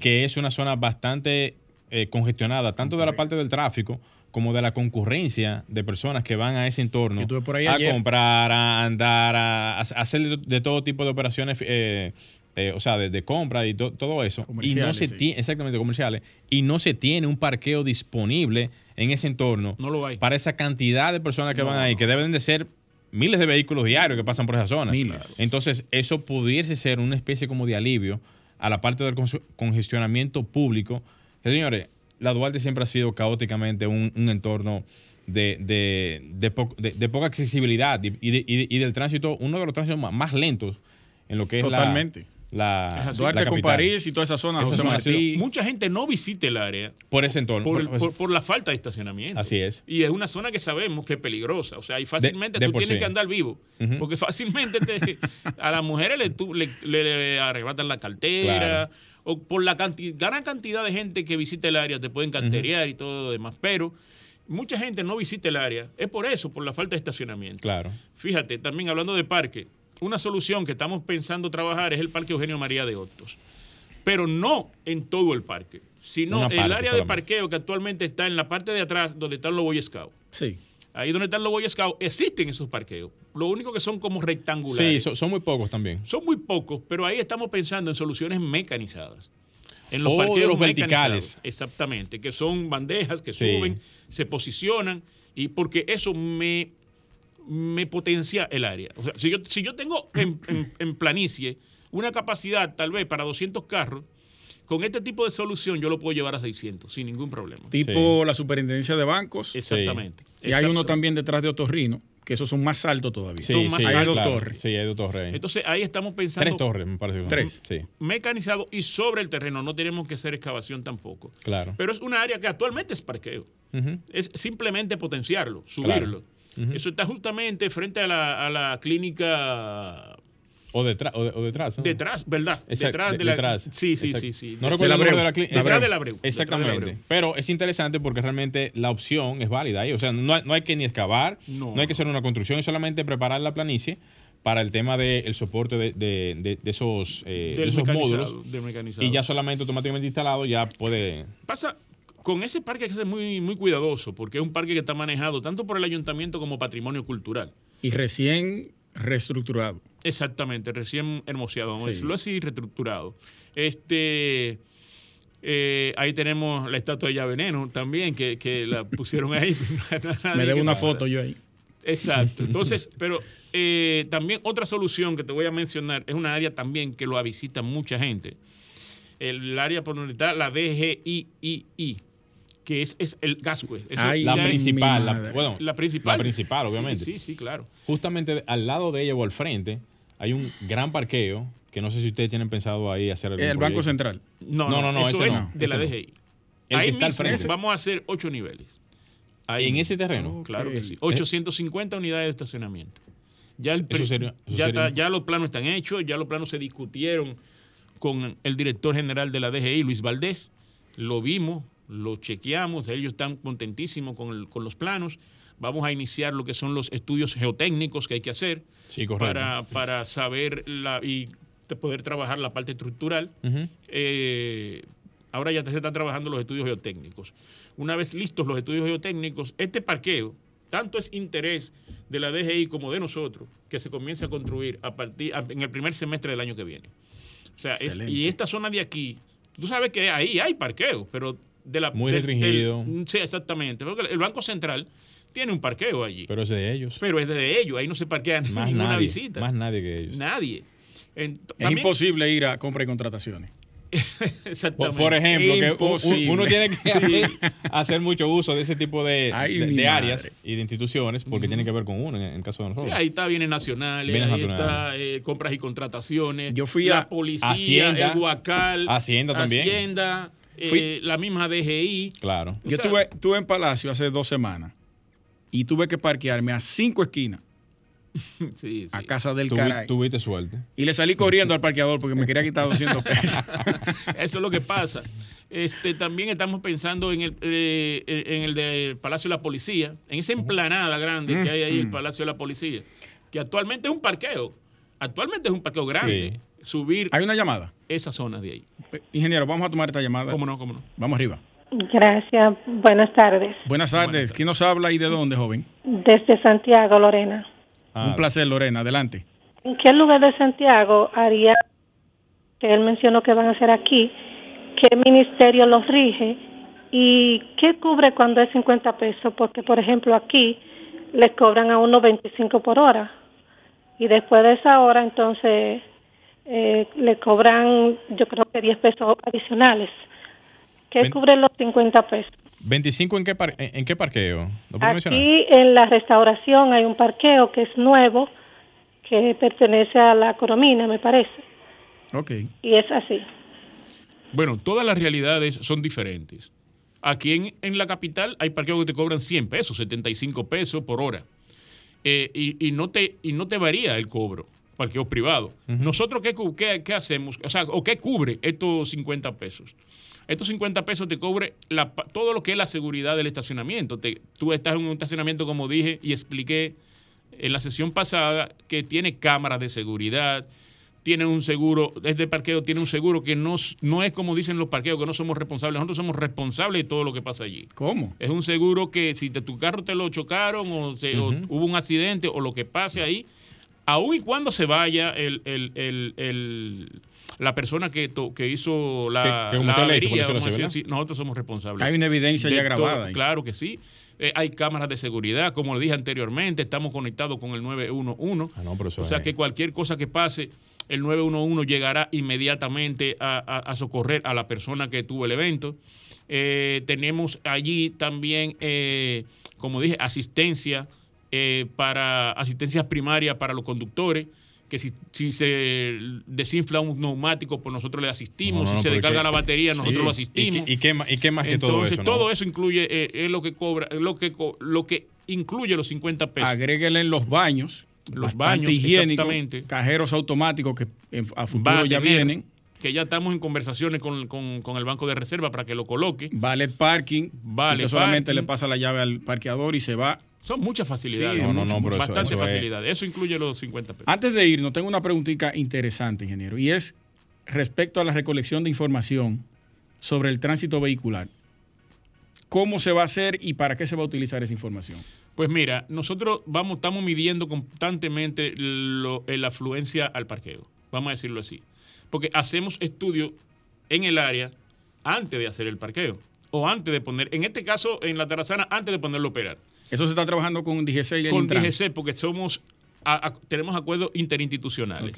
que es una zona bastante eh, congestionada, tanto de la parte del tráfico como de la concurrencia de personas que van a ese entorno por ahí a ayer. comprar, a andar, a, a hacer de, todo tipo de operaciones, eh, eh, o sea, de, de compra y to- todo eso. Y no se sí. tiene, exactamente, comerciales, y no se tiene un parqueo disponible en ese entorno No lo hay. para esa cantidad de personas que van ahí, que deben de ser miles de vehículos diarios que pasan por esa zona. Miles. Entonces, eso pudiese ser una especie como de alivio a la parte del congestionamiento público. Señores, la Duarte siempre ha sido caóticamente un, un entorno de, de, de po- de- de poca accesibilidad y, y de- y de- y del tránsito, uno de los tránsitos más, más lentos en lo que es la- Totalmente. la, Es así. la Duarte con. París y toda esa zona, Esa José zona ha sido Martí. Mucha gente no visita el área Por ese entorno. por, por- por- por la falta de estacionamiento. Así es. Y es una zona que sabemos que es peligrosa. O sea, y fácilmente de tú tienes sí. que andar vivo. Porque fácilmente te- a las mujeres le, tú- le- le- le arrebatan la cartera. Claro. O por la cantidad, gran cantidad de gente que visita el área te pueden carterear y todo lo demás. Pero mucha gente no visita el área. Es por eso, por la falta de estacionamiento. Claro. Fíjate, también hablando de parque, una solución que estamos pensando trabajar es el Parque Eugenio María de Hostos. Pero no en todo el parque, sino Una el área de parqueo que actualmente está en la parte de atrás donde están los Boy Scouts. Sí. Ahí donde están los Boy Scouts existen esos parqueos. Lo único que son como rectangulares. Sí, son, son muy pocos también. Son muy pocos, pero ahí estamos pensando en soluciones mecanizadas. En Oh, de parqueos los verticales. Exactamente, que son bandejas que Sí. suben, se posicionan, y porque eso me, me potencia el área. O sea, si yo, si yo tengo en, en- en planicie una capacidad tal vez para 200 carros, con este tipo de solución yo lo puedo llevar a 600 sin ningún problema. Tipo la superintendencia de bancos. Exactamente. Y hay uno también detrás de Otorrino, que esos son más altos todavía. Sí, Son más sí, Hay dos claro. torres. Sí, hay dos torres ahí. Entonces ahí estamos pensando Tres torres, me parece. Tres. Sí, mecanizado y sobre el terreno. No tenemos que hacer excavación tampoco. claro. Pero es una área que actualmente es parqueo. Es simplemente potenciarlo, subirlo. Eso está justamente frente a la, a la clínica O, detrás, o, de- o detrás. ¿no? detrás, ¿verdad? Detrás de- de la detrás. Sí, sí, sí, sí. No De- recuerdo el Abreu. de la clínica. Detrás del Abreu. Detrás del Exactamente. Abreu. Pero es interesante porque realmente la opción es válida ahí. O sea, no hay, no hay que ni excavar, No. no, hay que hacer una construcción, es solamente preparar la planicie para el tema del soporte de, de- de- de esos, eh, de del esos módulos. del mecanizado. Y ya solamente automáticamente instalado ya puede... Pasa, con ese parque hay que ser muy, muy cuidadoso, porque es un parque que está manejado tanto por el ayuntamiento como patrimonio cultural. Y recién reestructurado. Exactamente, recién hermoseado, vamos a Sí. decirlo así, reestructurado. Este, eh, ahí tenemos la estatua de Ya Veneno también, que, que la pusieron ahí. Me debo una foto yo ahí. Exacto. Entonces, pero eh, también otra solución que te voy a mencionar es una área también que lo visita mucha gente. El área por donde está la DGIII, que es, es el Gascue. Ay, La principal, la, madre. bueno, la principal. la principal, obviamente. Sí, sí, sí, claro. Justamente al lado de ella o al frente hay un gran parqueo que no sé si ustedes tienen pensado ahí hacer algún El Banco proyecto. Central. No, No, no, no, no, eso ese es no, de la. DGI. El Ahí que está al frente. Vamos a hacer ocho niveles. Ahí En mismo. ese terreno. Claro que sí. 850 unidades de estacionamiento. Ya, el Eso pri- sería- eso ya, sería- está- ya los planos están hechos, ya los planos se discutieron con el director general de la DGI, Luis Valdés. Lo vimos, lo chequeamos, ellos están contentísimos con, el- con los planos. Vamos a iniciar lo que son los estudios geotécnicos que hay que hacer Sí, para, para saber la, y poder trabajar la parte estructural. Eh, ahora ya se están trabajando los estudios geotécnicos. Una vez listos los estudios geotécnicos, este parqueo, tanto es interés de la DGI como de nosotros, que se comience a construir a partir a- en el primer semestre del año que viene. O sea, es- y esta zona de aquí, tú sabes que ahí hay parqueo, pero de la Muy restringido. del- sí, exactamente. Porque el Banco Central tiene un parqueo allí, pero, Pero es de ellos. es de ellos, ahí no se parquea más ninguna nadie. visita. Más nadie que ellos. Nadie. Es también- imposible ir a compra y contrataciones. Por, Exactamente. por ejemplo, que uno tiene que hacer mucho uso de ese tipo de, Ay, de- mi de madre. áreas y de instituciones porque tiene que ver con uno en el caso de Sí, nosotros. ahí está bienes nacionales, Bienes ahí está eh, compras y contrataciones. Yo fui la a policía, Hacienda. el Huacal, Hacienda también. Hacienda, eh, Fui- la misma DGI. Claro. Yo sea- estuve, estuve en Palacio hace dos semanas y tuve que parquearme a cinco esquinas Sí, sí. a casa del Tuvi- caray. Tuviste suerte. Y le salí corriendo al parqueador porque me quería quitar 200 pesos. Eso es lo que pasa. Este, también estamos pensando en el, eh, en el del Palacio de la Policía, en esa emplanada grande que hay ahí, el Palacio de la Policía, que actualmente es un parqueo. Actualmente es un parqueo grande. Subir Hay una llamada. esa zona de ahí. Eh, Ingeniero, vamos a tomar esta llamada. ¿Cómo no? ¿Cómo no? Vamos arriba. Gracias. Buenas tardes. Buenas tardes. ¿Quién nos habla y de dónde, joven? Desde Santiago, Lorena. Ah, Un placer, Lorena. Adelante. ¿En qué lugar de Santiago haría que él mencionó que van a hacer aquí? ¿Qué ministerio los rige? ¿Y qué cubre cuando es 50 pesos? Porque, por ejemplo, aquí les cobran a uno 25 por hora. Y después de esa hora, entonces, eh, le cobran, yo creo que 10 pesos adicionales. ¿Qué Ven- cubre los 50 pesos? 25 en qué, par- en, en qué parqueo? ¿Lo puedo mencionar? Aquí en la restauración hay un parqueo que es nuevo, que pertenece a la Coromina, me parece. Ok. Y es así. Bueno, todas las realidades son diferentes. Aquí en, en la capital hay parqueos que te cobran 100 pesos, 75 pesos por hora. Eh, y, y no te, y no te varía el cobro, parqueos privados. Nosotros, ¿qué, qué, qué hacemos? O sea, ¿o qué cubre estos 50 pesos? Estos 50 pesos te cubre la todo lo que es la seguridad del estacionamiento. Te- tú estás en un estacionamiento, como dije y expliqué en la sesión pasada, que tiene cámaras de seguridad, tiene un seguro, este parqueo tiene un seguro que no, no es como dicen los parqueos, que no somos responsables, nosotros somos responsables de todo lo que pasa allí. ¿Cómo? Es un seguro que si te- tu carro te lo chocaron o, se- o hubo un accidente o lo que pase ahí, aun y cuando se vaya el, el- el- el- la persona que, to- que hizo la, Que- que la avería, decir nosotros somos responsables. Hay una evidencia de ya grabada. ahí. Claro que sí. Eh, hay cámaras de seguridad, como le dije anteriormente, estamos conectados con el 911. Ah, no, pero o sea es- que cualquier cosa que pase, el 911 llegará inmediatamente a, a- a socorrer a la persona que tuvo el evento. Eh, tenemos allí también, eh, como dije, asistencia eh, para asistencia primaria para los conductores que si, si se desinfla un neumático, pues nosotros le asistimos. No, no, si se descarga la batería, Sí. nosotros lo ¿Y asistimos. qué- y qué y qué más que todo Entonces, eso, no? todo eso incluye, eh, es lo que cobra, es lo que, lo que incluye los 50 pesos. Agréguele en los baños. Los baños, higiénicos. Cajeros automáticos que a futuro a ya vienen. Que ya estamos en conversaciones con, con- con el Banco de Reserva para que lo coloque. Valet parking. Usted solamente le pasa la llave al parqueador y se va. Son muchas facilidades. Sí, No, no, no, eso- bastante eso es- facilidades. Eso incluye los 50 pesos. Antes de irnos, tengo una preguntita interesante, ingeniero, y es respecto a la recolección de información sobre el tránsito vehicular. ¿Cómo se va a hacer y para qué se va a utilizar esa información? Pues mira, nosotros vamos, estamos midiendo constantemente lo- eh, la afluencia al parqueo, vamos a decirlo así. Porque hacemos estudios en el área antes de hacer el parqueo. O antes de poner, en este caso, en la terrazana, antes de ponerlo a operar. Eso se está trabajando con DGC y el Con Intran. DGC, porque somos, a- a- tenemos acuerdos interinstitucionales.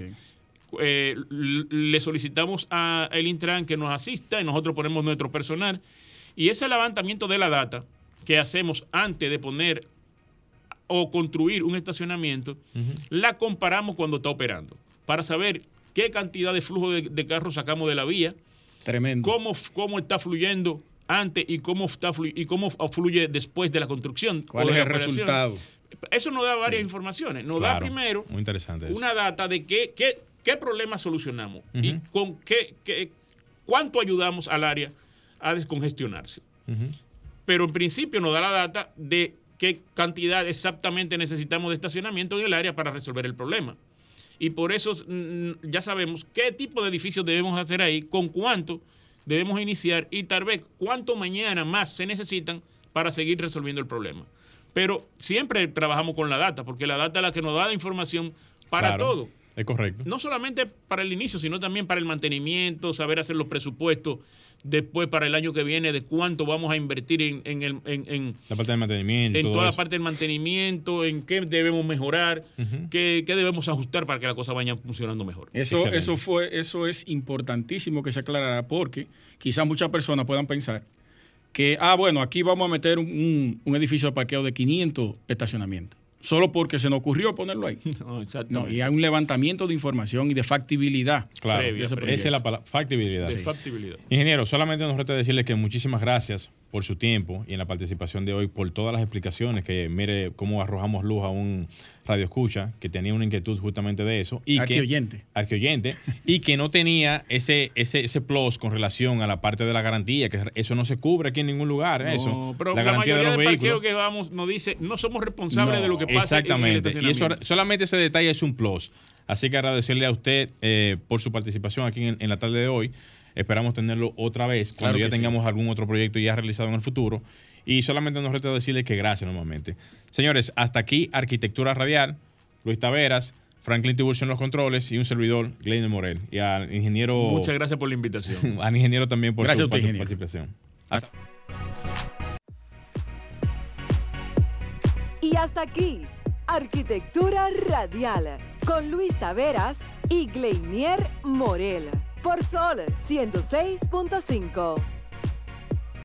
Eh, le solicitamos a el Intran que nos asista y nosotros ponemos nuestro personal. Y ese levantamiento de la data que hacemos antes de poner o construir un estacionamiento, la comparamos cuando está operando para saber qué cantidad de flujo de, de carros sacamos de la vía, Tremendo. cómo, cómo está fluyendo antes y cómo, está y cómo fluye después de la construcción. ¿Cuál o de es el resultado? Eso nos da varias informaciones. Nos da primero Muy interesante eso. una data de qué, qué, qué problemas solucionamos y con qué, qué- cuánto ayudamos al área a descongestionarse. Pero en principio nos da la data de qué cantidad exactamente necesitamos de estacionamiento en el área para resolver el problema. Y por eso ya sabemos qué tipo de edificios debemos hacer ahí, con cuánto debemos iniciar y tal vez cuánto mañana más se necesitan para seguir resolviendo el problema. Pero siempre trabajamos con la data, porque la data es la que nos da la información para Claro, todo Es correcto. no solamente para el inicio, sino también para el mantenimiento, saber hacer los presupuestos después para el año que viene de cuánto vamos a invertir en, en, el- en- en- La parte de mantenimiento. en todo toda la parte del mantenimiento, en qué debemos mejorar, qué, qué debemos ajustar para que la cosa vaya funcionando mejor. Eso, Excelente. eso, fue, eso es importantísimo que se aclarara porque quizás muchas personas puedan pensar que, ah, bueno, aquí vamos a meter un, un- un edificio de parqueo de 500 estacionamientos, solo porque se nos ocurrió ponerlo ahí. No, No, y hay un levantamiento de información y de factibilidad. Claro, previa, esa es la palabra, factibilidad. de factibilidad. Ingeniero, solamente nos resta decirle que muchísimas gracias por su tiempo y en la participación de hoy, por todas las explicaciones, que mire cómo arrojamos luz a un radio escucha que tenía una inquietud justamente de eso. Y Arqueoyente. Que, arqueoyente, y que no tenía ese, ese, ese plus con relación a la parte de la garantía, que eso no se cubre aquí en ningún lugar, No, eso. pero la la, garantía de mayoría los del parqueo vehículos. que vamos nos dice, no somos responsables No, de lo que pasa Exactamente. en el y eso, solamente ese detalle es un plus. Así que agradecerle a usted eh, por su participación aquí en, en la tarde de hoy. Esperamos tenerlo otra vez cuando Claro ya que sí. tengamos algún otro proyecto ya realizado en el futuro. Y solamente nos resta decirle que gracias nuevamente. Señores, hasta aquí Arquitectura Radial, Luis Taveras, Franklin Tiburcio en los controles y un servidor, Glenn Morel. Y al ingeniero, Muchas gracias por la invitación. al ingeniero también por Gracias su a usted, participación. Hasta- Y hasta aquí, Arquitectura Radial, con Luis Taveras y Gleinier Morel, por Sol 106.5.